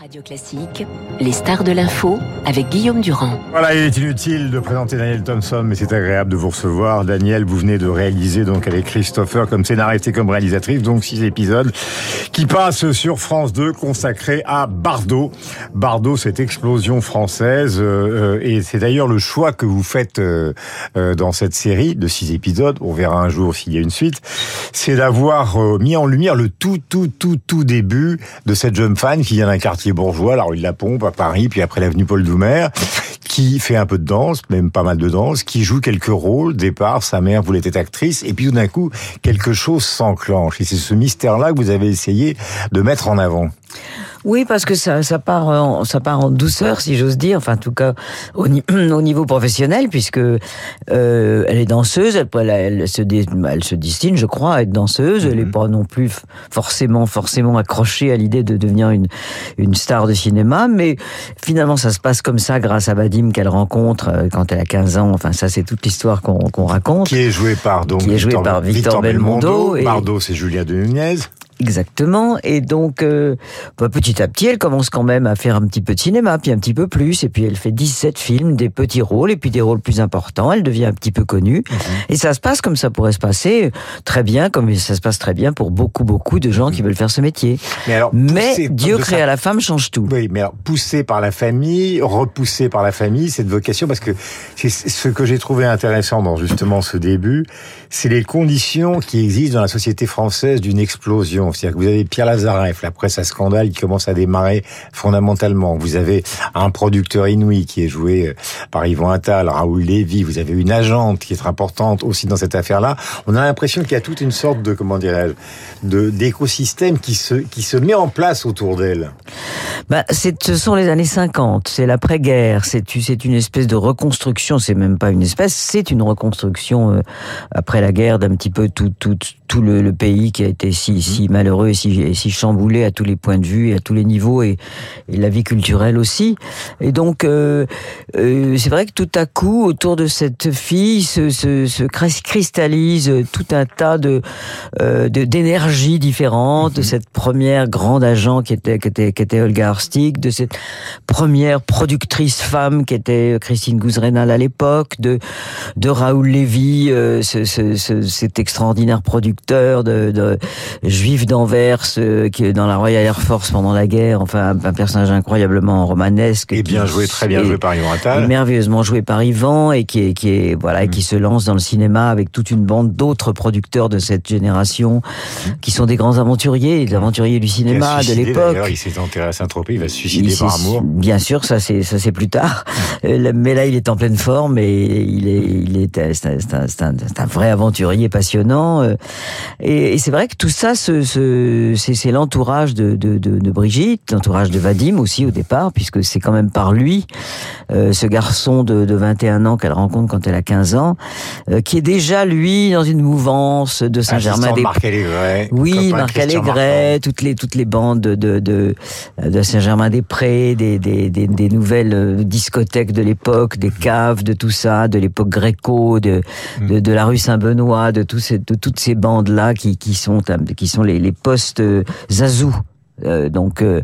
Radio Classique, les stars de l'info avec Guillaume Durand. Voilà, il est inutile de présenter Daniel Thompson, mais c'est agréable de vous recevoir. Daniel, vous venez de réaliser donc avec Christopher comme scénariste et comme réalisatrice, donc six épisodes qui passent sur France 2 consacrés à Bardot. Bardot, cette explosion française, euh, et c'est d'ailleurs le choix que vous faites euh, euh, dans cette série de six épisodes. On verra un jour s'il y a une suite. C'est d'avoir mis en lumière le tout, tout, tout, tout début de cette jeune femme qui vient d'un quartier bourgeois, la rue de la Pompe à Paris, puis après l'avenue Paul Doumer, qui fait un peu de danse, même pas mal de danse, qui joue quelques rôles. Départ, sa mère voulait être actrice, et puis tout d'un coup, quelque chose s'enclenche. Et c'est ce mystère-là que vous avez essayé de mettre en avant. Oui, parce que ça, ça part, en, ça part en douceur, si j'ose dire. Enfin, en tout cas, au, au niveau professionnel, puisque euh, elle est danseuse. Elle, elle, se, elle se destine, je crois, à être danseuse. Elle n'est mhm. pas non plus forcément, forcément accrochée à l'idée de devenir une une star de cinéma. Mais finalement, ça se passe comme ça, grâce à Vadim qu'elle rencontre euh, quand elle a 15 ans. Enfin, ça, c'est toute l'histoire qu'on raconte. Qui est joué par donc qui est joué Victor, par Victor, Victor Belmondo. Belmondo. Et... Bardot, c'est Julia de Nunez. Exactement. Et donc, euh, bah, petit à petit, elle commence quand même à faire un petit peu de cinéma, puis un petit peu plus. Et puis, elle fait 17 films, des petits rôles, et puis des rôles plus importants. Elle devient un petit peu connue. Mhm. Et ça se passe comme ça pourrait se passer, très bien, comme ça se passe très bien pour beaucoup, beaucoup de gens qui mhm. veulent faire ce métier. Mais, alors, mais Dieu crée à la femme change tout. Oui, mais alors, poussé par la famille, repoussé par la famille, cette vocation, parce que c'est ce que j'ai trouvé intéressant dans justement ce début, c'est les conditions qui existent dans la société française d'une explosion. C'est-à-dire que vous avez Pierre Lazareff, la presse à scandale qui commence à démarrer fondamentalement. Vous avez un producteur inouï qui est joué euh, par Yvon Attal, Raoul Lévy. Vous avez une agente qui est importante aussi dans cette affaire-là. On a l'impression qu'il y a toute une sorte de, comment dirais-je, de, d'écosystème qui se, qui se met en place autour d'elle. Bah, c'est, ce sont les années 50, c'est l'après-guerre, c'est, c'est une espèce de reconstruction, c'est même pas une espèce, c'est une reconstruction euh, après la guerre d'un petit peu tout, tout, tout le, le, pays qui a été si, si malheureux et si, et si chamboulé à tous les points de vue et à tous les niveaux et, et la vie culturelle aussi. Et donc, euh, euh, c'est vrai que tout à coup, autour de cette fille, se, se, se cristallise tout un tas de, euh, d'énergies différentes, de cette première grande agent qui était, qui était, qui était Olga Arstig, de cette première productrice femme qui était Christine Gouzrenal à l'époque, de, de Raoul Lévy, euh, ce, ce, ce, cet extraordinaire producteur de, de juif d'Anvers euh, qui est dans la Royal Air Force pendant la guerre, enfin un, personnage incroyablement romanesque. Et bien joué, très bien joué par Yvan Attal. Merveilleusement joué par Yvan et qui est, qui est voilà, mm. qui se lance dans le cinéma avec toute une bande d'autres producteurs de cette génération mm. qui sont des grands aventuriers, des aventuriers du cinéma de l'époque. Il s'est enterré à Saint-Tropez, il va se suicider par amour. Bien sûr, ça c'est ça c'est plus tard. Mm. Mais là, il est en pleine forme et il est il est c'est un, un, un, vrai aventurier passionnant. Euh. Et, et c'est vrai que tout ça, ce, ce, c'est l'entourage de, de, de, de, Brigitte, l'entourage de Vadim aussi au départ, puisque c'est quand même par lui, euh, ce garçon de, de 21 ans qu'elle rencontre quand elle a 15 ans, euh, qui est déjà lui dans une mouvance de Saint-Germain-des-Prés. Marc Allégret. Oui, Marc Allégret, toutes les toutes les bandes de de, de Saint-Germain-des-Prés, des, des, des, des, nouvelles euh, discothèques de l'époque, des caves, de tout ça, de l'époque gréco, de, mm. de, de la rue Saint-Benoît, de, ces, de toutes ces bandes là qui qui sont qui sont les, les postes Zazou euh, donc euh,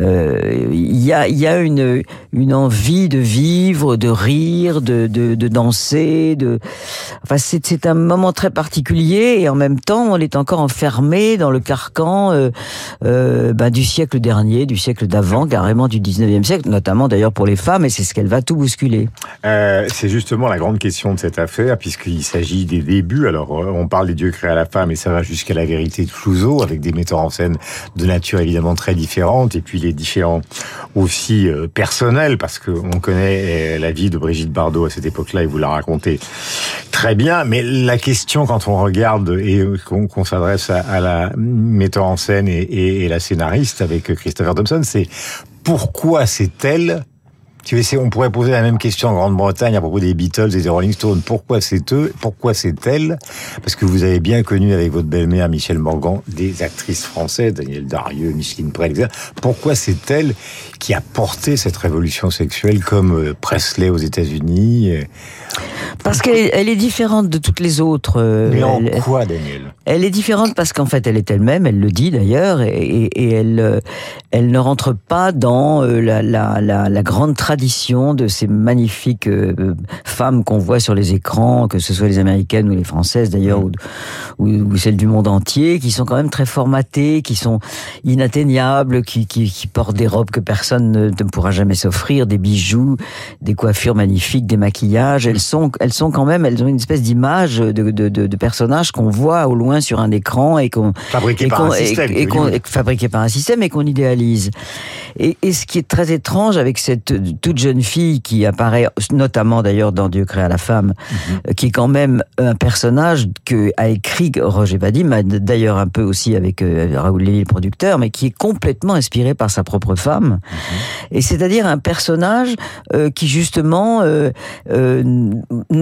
euh, il y a une envie de vivre, de rire, de danser, enfin c'est un moment très particulier et en même temps on est encore enfermé dans le carcan ben, du siècle dernier, du siècle d'avant, carrément du 19e siècle, notamment d'ailleurs pour les femmes et c'est ce qu'elle va tout bousculer. c'est justement la grande question de cette affaire puisqu'il s'agit des débuts. Alors on parle des dieux créés à la femme et ça va jusqu'à la vérité de Clouseau avec des metteurs en scène de nature évidemment très différentes, et puis les différents aussi euh, personnels, parce qu'on connaît euh, la vie de Brigitte Bardot à cette époque-là, et vous la racontez très bien. Mais la question, quand on regarde et qu'on s'adresse à, la metteur en scène et, et, et la scénariste avec Christopher Thompson, c'est pourquoi c'est elle on pourrait poser la même question en Grande-Bretagne à propos des Beatles et des Rolling Stones. Pourquoi c'est eux? Pourquoi c'est elle Parce que vous avez bien connu avec votre belle-mère Michel Morgan des actrices françaises, Daniel Darieux, Micheline Prel, Pourquoi c'est elle qui a porté cette révolution sexuelle comme euh, Presley aux États-Unis Parce qu'elle elle est différente de toutes les autres. euh, Mais en elle- quoi, Daniel? Elle est différente parce qu'en fait, elle est elle-même, elle le dit d'ailleurs, et, elle, euh, elle ne rentre pas dans euh, la, la, la, la grande tradition de ces magnifiques femmes qu'on voit sur les écrans, que ce soit les américaines ou les françaises d'ailleurs, ou, ou, ou celles du monde entier, qui sont quand même très formatées, qui sont inatteignables, qui, qui, qui portent des robes que personne ne, ne pourra jamais s'offrir, des bijoux, des coiffures magnifiques, des maquillages. Elles sont, elles sont quand même, elles ont une espèce d'image de, de, de, de personnages qu'on voit au loin sur un écran et qu'on Fabriqué et par qu'on- un système. et, et qu'on- fabriqué par un système et qu'on idéalise. Et, et ce qui est très étrange avec cette toute jeune fille qui apparaît, notamment d'ailleurs dans Dieu créa la femme, Mhm. qui est quand même un personnage que a écrit Roger Vadim, d'ailleurs un peu aussi avec euh, Raoul Lévy, le producteur, mais qui est complètement inspiré par sa propre femme. Mhm. Et c'est-à-dire un personnage euh, qui justement euh, euh,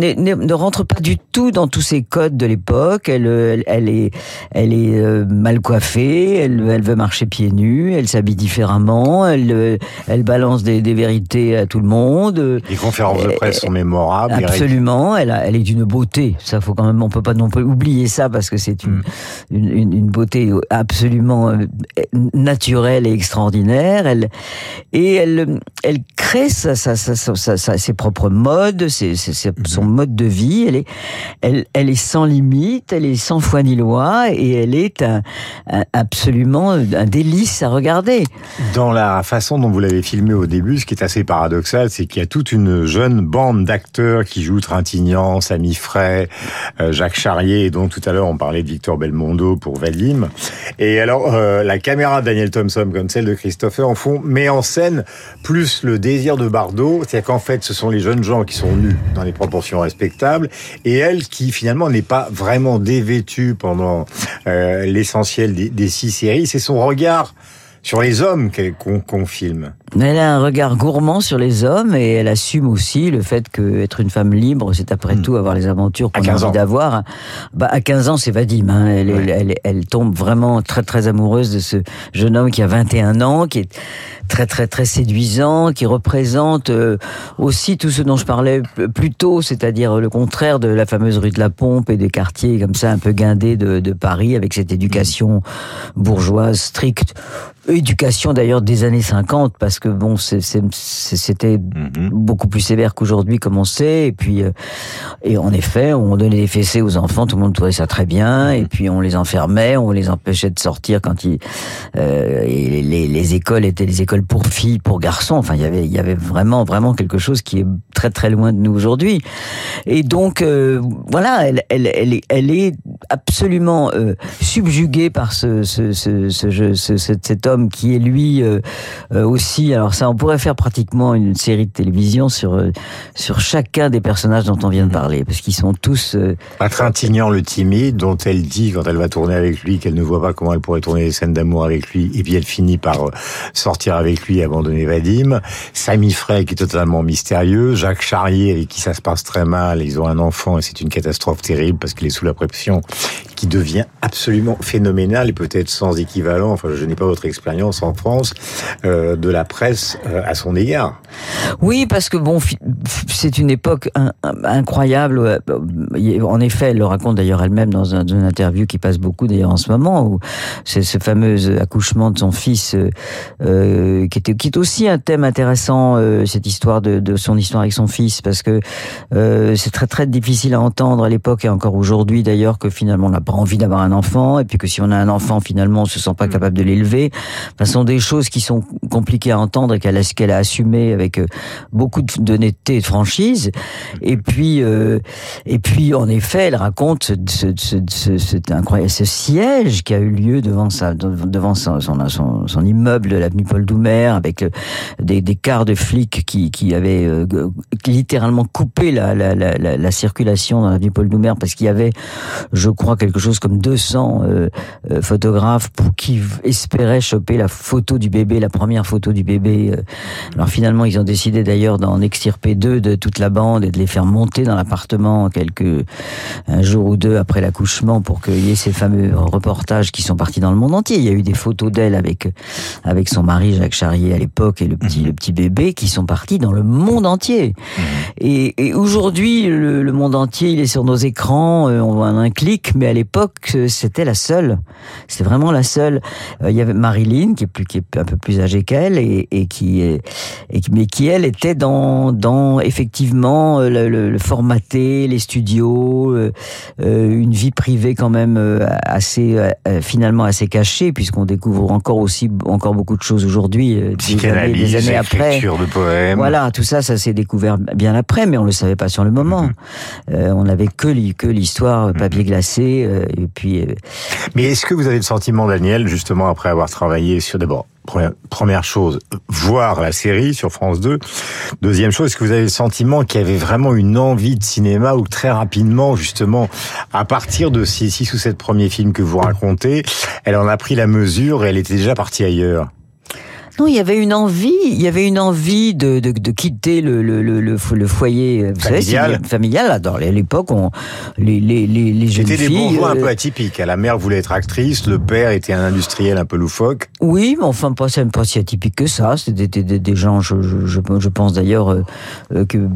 ne rentre pas du tout dans tous ces codes de l'époque. Elle, elle, elle est, elle est euh, mal coiffée. Elle, elle veut marcher pieds nus. Elle s'habille différemment. Elle, euh, elle balance des, des vérités à tout le monde. Les conférences de presse sont mémorables. les Absolument, elle, a- elle est d'une beauté. Ça, faut quand même, on peut pas non plus oublier ça parce que c'est une, une, une- une beauté absolument euh, naturelle et extraordinaire. Elle et elle, elle crée sa, sa, sa, ses propres modes, ses, ses- ses- son mode de vie. Elle est, elle, elle est sans limite, elle est sans foi ni loi et elle est un, absolument un délice à regarder. Dans la façon dont vous l'avez filmé au début, ce qui est assez paradoxal, c'est qu'il y a toute une jeune bande d'acteurs qui jouent Trintignant, Samy Frey, euh, Jacques Charrier, et dont tout à l'heure on parlait de Victor Belmondo pour Vadim. Et alors, euh, la caméra de Daniel Thompson, comme celle de Christopher, en fond, met en scène plus le désir de Bardot, c'est-à-dire qu'en fait, ce sont les jeunes gens qui sont nus dans les proportions respectables, et elle qui finalement n'est pas vraiment dévêtue pendant euh, l'essentiel des, des six séries, c'est son regard sur les hommes qu'on qu'on filme. Elle a un regard gourmand sur les hommes et elle assume aussi le fait que être une femme libre, c'est après Hmm. tout avoir les aventures qu'on a 15 ans. envie d'avoir. Bah, à 15 ans, c'est Vadim. Hein. Elle, Ouais. elle, elle tombe vraiment très très amoureuse de ce jeune homme qui a 21 ans, qui est très très très séduisant, qui représente euh, aussi tout ce dont je parlais plus tôt, c'est-à-dire le contraire de la fameuse rue de la Pompe et des quartiers comme ça un peu guindés de, de Paris avec cette éducation bourgeoise stricte. Éducation d'ailleurs des années 50 parce que bon c'était beaucoup plus sévère qu'aujourd'hui comme on sait. Et puis euh, et en effet on donnait des fessées aux enfants tout le monde trouvait ça très bien. Et puis on les enfermait on les empêchait de sortir quand ils euh, et les, les écoles étaient des écoles pour filles pour garçons. Enfin il y avait il y avait vraiment vraiment quelque chose qui est très très loin de nous aujourd'hui. Et donc euh, voilà elle elle elle est, elle est absolument euh, subjuguée par ce ce ce, ce, jeu- ce- cet- homme qui est lui euh, alors ça on pourrait faire pratiquement une série de télévision sur euh, sur chacun des personnages dont on vient de parler parce qu'ils sont tous euh, Trintignant le timide, dont elle dit quand elle va tourner avec lui qu'elle ne voit pas comment elle pourrait tourner des scènes d'amour avec lui, et puis elle finit par euh, sortir avec lui et abandonner Vadim. Samy Frey qui est totalement mystérieux, Jacques Charrier avec qui ça se passe très mal, ils ont un enfant et c'est une catastrophe terrible parce qu'il est sous la pression, qui devient absolument phénoménal et peut-être sans équivalent, enfin je n'ai pas votre expérience en France, euh, de la presse euh, à son égard. Oui, parce que bon, c'est une époque in- in- incroyable. euh, En effet, elle le raconte d'ailleurs elle-même dans, un, dans une interview qui passe beaucoup d'ailleurs en ce moment, où c'est ce fameux accouchement de son fils, euh, euh, qui, était, qui est aussi un thème intéressant, euh, cette histoire de, de son histoire avec son fils, parce que euh, c'est très très difficile à entendre à l'époque et encore aujourd'hui d'ailleurs que finalement n'a pas envie d'avoir un enfant, et puis que si on a un enfant finalement on se sent pas capable de l'élever. Enfin, ce sont des choses qui sont compliquées à entendre et qu'elle a, qu'elle a assumé avec euh, beaucoup d'honnêteté et de franchise. Et puis, euh, et puis, en effet, elle raconte ce, ce, ce, ce, cet incroyable, ce siège qui a eu lieu devant sa, devant son, son, son, son immeuble de l'avenue Paul Doumer, avec le- des, des quarts de flics qui, qui avaient euh, littéralement coupé la, la, la, la, la circulation dans l'avenue Paul Doumer parce qu'il y avait, je crois, quelque quelque chose comme 200 euh, euh, photographes pour qui espéraient choper la photo du bébé, la première photo du bébé. Alors finalement, ils ont décidé d'ailleurs d'en extirper deux de toute la bande et de les faire monter dans l'appartement quelques un jour ou deux après l'accouchement pour qu'il y ait ces fameux reportages qui sont partis dans le monde entier. Il y a eu des photos d'elle avec avec son mari Jacques Charrier à l'époque et le petit le petit bébé qui sont partis dans le monde entier. Et, et aujourd'hui, le, le, monde entier, il est sur nos écrans, euh, on voit un clic, mais à l'époque, euh, c'était la seule. C'était vraiment la seule. Euh, il y avait Marilyn, qui est, plus, qui est un peu plus âgée qu'elle, et, et, qui est, et, mais qui, elle, était dans, dans effectivement le, le, le formaté, les studios, euh, une vie privée quand même assez, finalement assez cachée, puisqu'on découvre encore aussi, encore beaucoup de choses aujourd'hui, des années, des années après. de poèmes. Voilà, tout ça, ça s'est découvert bien après, mais on le savait pas sur le moment. Mhm. Euh, on n'avait que, que l'histoire euh, papier glacé, euh, puis. Euh, mais est-ce que vous avez le sentiment, Daniel, justement après avoir travaillé sur d'abord Première chose, voir la série sur France 2. Deuxième chose, est-ce que vous avez le sentiment qu'il y avait vraiment une envie de cinéma ou très rapidement, justement, à partir de ces six ou sept premiers films que vous racontez, elle en a pris la mesure et elle était déjà partie ailleurs? Non, il y avait une envie, il y avait une envie de, de, de quitter le, le, le, le, foyer euh, familial. familial. Dans l'époque, on les les les, les jeunes C'était des bourgeois un peu euh, atypiques. La mère voulait être actrice, le père était un industriel un peu loufoque. Oui, mais enfin pas pas si atypique que ça. C'était des, des, gens, je, je, je pense d'ailleurs euh, que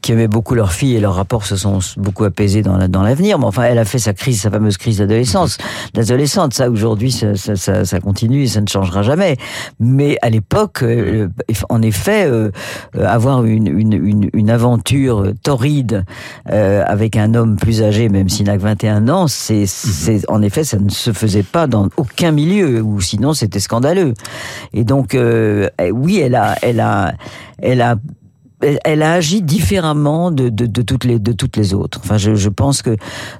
qui, aimaient beaucoup leur fille et leurs rapports se sont beaucoup apaisés dans la, dans l'avenir. Mais enfin, elle a fait sa crise, sa fameuse crise d'adolescence, d'adolescente. Ça aujourd'hui, ça, ça, ça, ça continue et ça ne changera jamais. Mais à l'époque, euh, en effet, euh, euh, avoir une, une, une, aventure torride avec un homme plus âgé, même s'il n'a que 21 ans, c'est, mhm. c'est en effet, ça ne se faisait pas dans aucun milieu, ou sinon c'était scandaleux. Et donc, eh oui, elle a, elle a, elle a elle a agi différemment de, de, de, toutes les de toutes les autres. Enfin, je, je pense que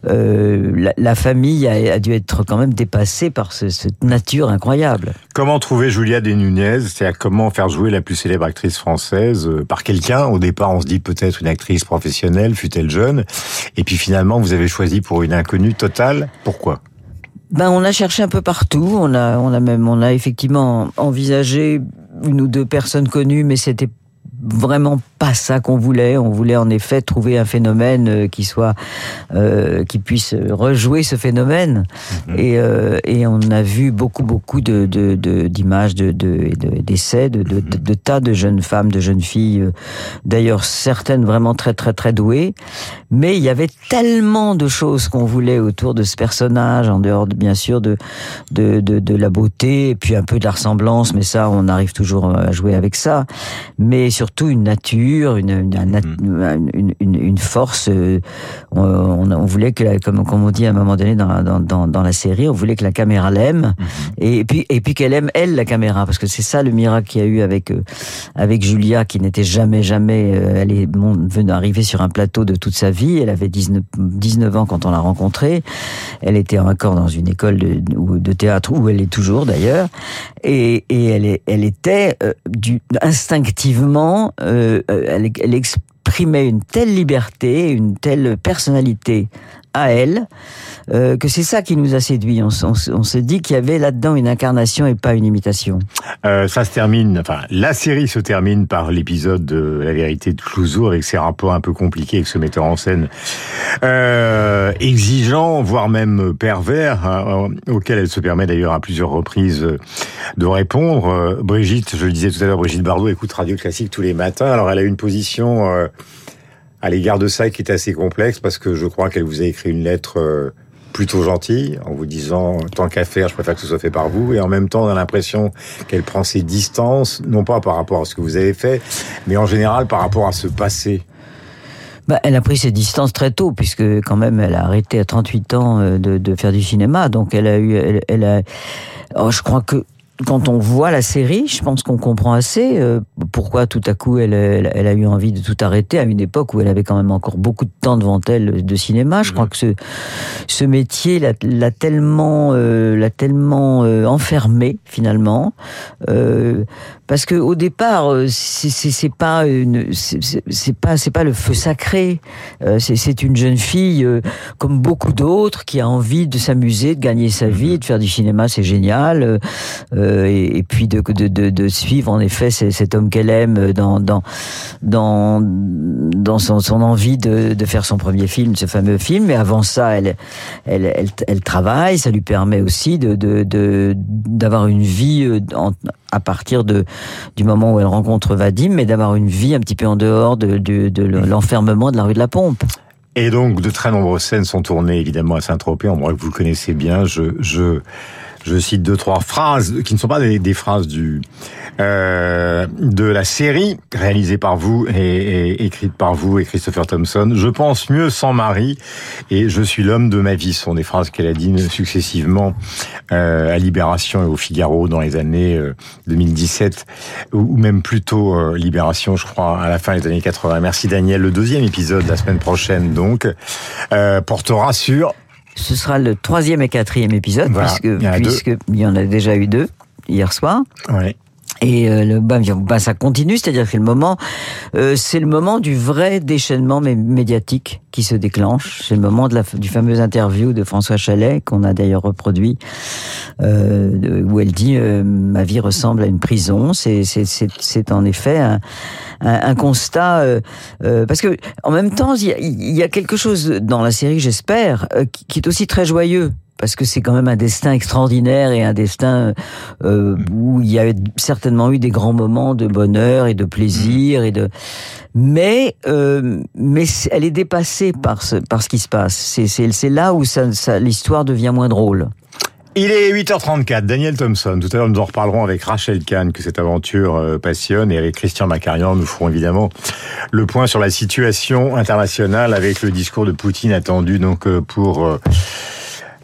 euh, la, la, famille a, a, dû être quand même dépassée par ce, cette nature incroyable. Comment trouver Julia de Nunez C'est-à-dire comment faire jouer la plus célèbre actrice française euh, par quelqu'un? Au départ, on se dit peut-être une actrice professionnelle, fut-elle jeune, et puis finalement, vous avez choisi pour une inconnue totale. Pourquoi? Ben, on a cherché un peu partout. On a, on a même, on a effectivement envisagé une ou deux personnes connues, mais c'était vraiment pas ça qu'on voulait. On voulait en effet trouver un phénomène euh, qui soit, euh, qui puisse rejouer ce phénomène. Mhm. Et, euh, et on a vu beaucoup, beaucoup de, d'images, de, de, d'essais, de, de, de, tas de jeunes femmes, de jeunes filles. Euh, d'ailleurs, certaines vraiment très, très, très douées. Mais il y avait tellement de choses qu'on voulait autour de ce personnage, en dehors, de, bien sûr, de, de, de, de la beauté et puis un peu de la ressemblance. Mais ça, on arrive toujours à jouer avec ça. Mais surtout une nature, une, une, une, une force. Euh, on, on, voulait que, comme, comme on dit à un moment donné dans, dans, dans, la série, on voulait que la caméra l'aime mhm. et puis et puis qu'elle aime elle la caméra parce que c'est ça le miracle qu'il y a eu avec euh, avec Julia qui n'était jamais jamais euh, elle est venue arriver sur un plateau de toute sa vie. Elle avait 19, 19 ans quand on l'a rencontrée. Elle était encore dans une école de, de théâtre où elle est toujours d'ailleurs et, et elle, est, elle était du, instinctivement euh, elle, elle exprimait une telle liberté, une telle personnalité à elle, euh, que c'est ça qui nous a séduit. On, on, se dit qu'il y avait là-dedans une incarnation et pas une imitation. Euh, ça se termine, enfin, la série se termine par l'épisode de La vérité de Clouseau avec ses rapports un peu compliqués avec ce metteur en scène euh, exigeant, voire même pervers, hein, auquel elle se permet d'ailleurs à plusieurs reprises de répondre. Euh, Brigitte, je le disais tout à l'heure, Brigitte Bardot écoute Radio Classique tous les matins. Alors elle a une position euh, à l'égard de ça qui est assez complexe parce que je crois qu'elle vous a écrit une lettre euh, plutôt gentille en vous disant tant qu'à faire, je préfère que ce soit fait par vous et en même temps on a l'impression qu'elle prend ses distances, non pas par rapport à ce que vous avez fait, mais en général par rapport à ce passé. Bah, elle a pris ses distances très tôt, puisque quand même, elle a arrêté à 38 ans euh, de, faire du cinéma. Donc, elle a eu, elle a, oh, je crois que quand on voit la série, je pense qu'on comprend assez euh, pourquoi tout à coup elle, elle, a eu envie de tout arrêter à une époque où elle avait quand même encore beaucoup de temps devant elle de cinéma. Je crois mhm. que ce, ce métier l'a tellement, euh, l'a tellement euh, enfermé finalement, euh, parce que au départ, euh, c'est pas une, c'est pas, c'est pas le feu sacré. c'est une jeune fille comme beaucoup d'autres qui a envie de s'amuser, de gagner sa vie, mhm. de faire du cinéma, c'est génial. Euh, et, puis de, de, de, de, suivre en effet cet homme qu'elle aime dans, dans, dans, dans son, son envie de, de, faire son premier film, ce fameux film. Mais avant ça, elle, elle, elle, elle travaille, ça lui permet aussi de, de, d'avoir une vie euh, à partir de, du moment où elle rencontre Vadim, mais d'avoir une vie un petit peu en dehors de, de, de l'enfermement de la rue de la Pompe. Et donc, de très nombreuses scènes sont tournées évidemment à Saint-Tropez, endroit que vous connaissez bien. Je, je, je cite deux trois phrases qui ne sont pas des, phrases du euh, de la série réalisée par vous et, écrite par vous et Christopher Thompson. Je pense mieux sans mari et je suis l'homme de ma vie. Ce sont des phrases qu'elle a dit successivement euh, à Libération et au Figaro dans les années 2017 euh, ou même plutôt euh, Libération, je crois, à la fin des années 80. Merci Daniel. Le deuxième épisode la semaine prochaine donc portera sur ce sera le troisième et quatrième épisode, puisque, il puisque il y en a déjà eu deux hier soir. Ouais. Et euh, bah, ça continue, c'est-à-dire que le moment, euh, c'est le moment du vrai déchaînement médiatique qui se déclenche. C'est le moment de la, du fameux interview de François Chalet qu'on a d'ailleurs reproduit, euh, où elle dit euh, ma vie ressemble à une prison. C'est en effet un, un, un constat euh, parce que en même temps il y, y a quelque chose dans la série, j'espère, qui est aussi très joyeux parce que c'est quand même un destin extraordinaire et un destin euh, où il y a certainement eu des grands moments de bonheur et de plaisir et de mais euh, mais elle est dépassée par ce par ce qui se passe. C'est c'est là où ça, ça l'histoire devient moins drôle. Il est 8h34, Daniel Thompson. Tout à l'heure, nous en reparlerons avec Rachel Kahn, que cette aventure euh, passionne, et avec Christian Macarian, nous ferons évidemment le point sur la situation internationale avec le discours de Poutine attendu donc euh, pour euh,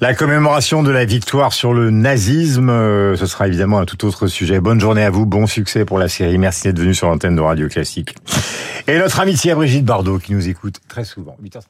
la commémoration de la victoire sur le nazisme, euh, ce sera évidemment un tout autre sujet. Bonne journée à vous, bon succès pour la série. Merci d'être venu sur l'antenne de Radio Classique. Et notre amitié à Brigitte Bardot qui nous écoute très souvent. 8h34.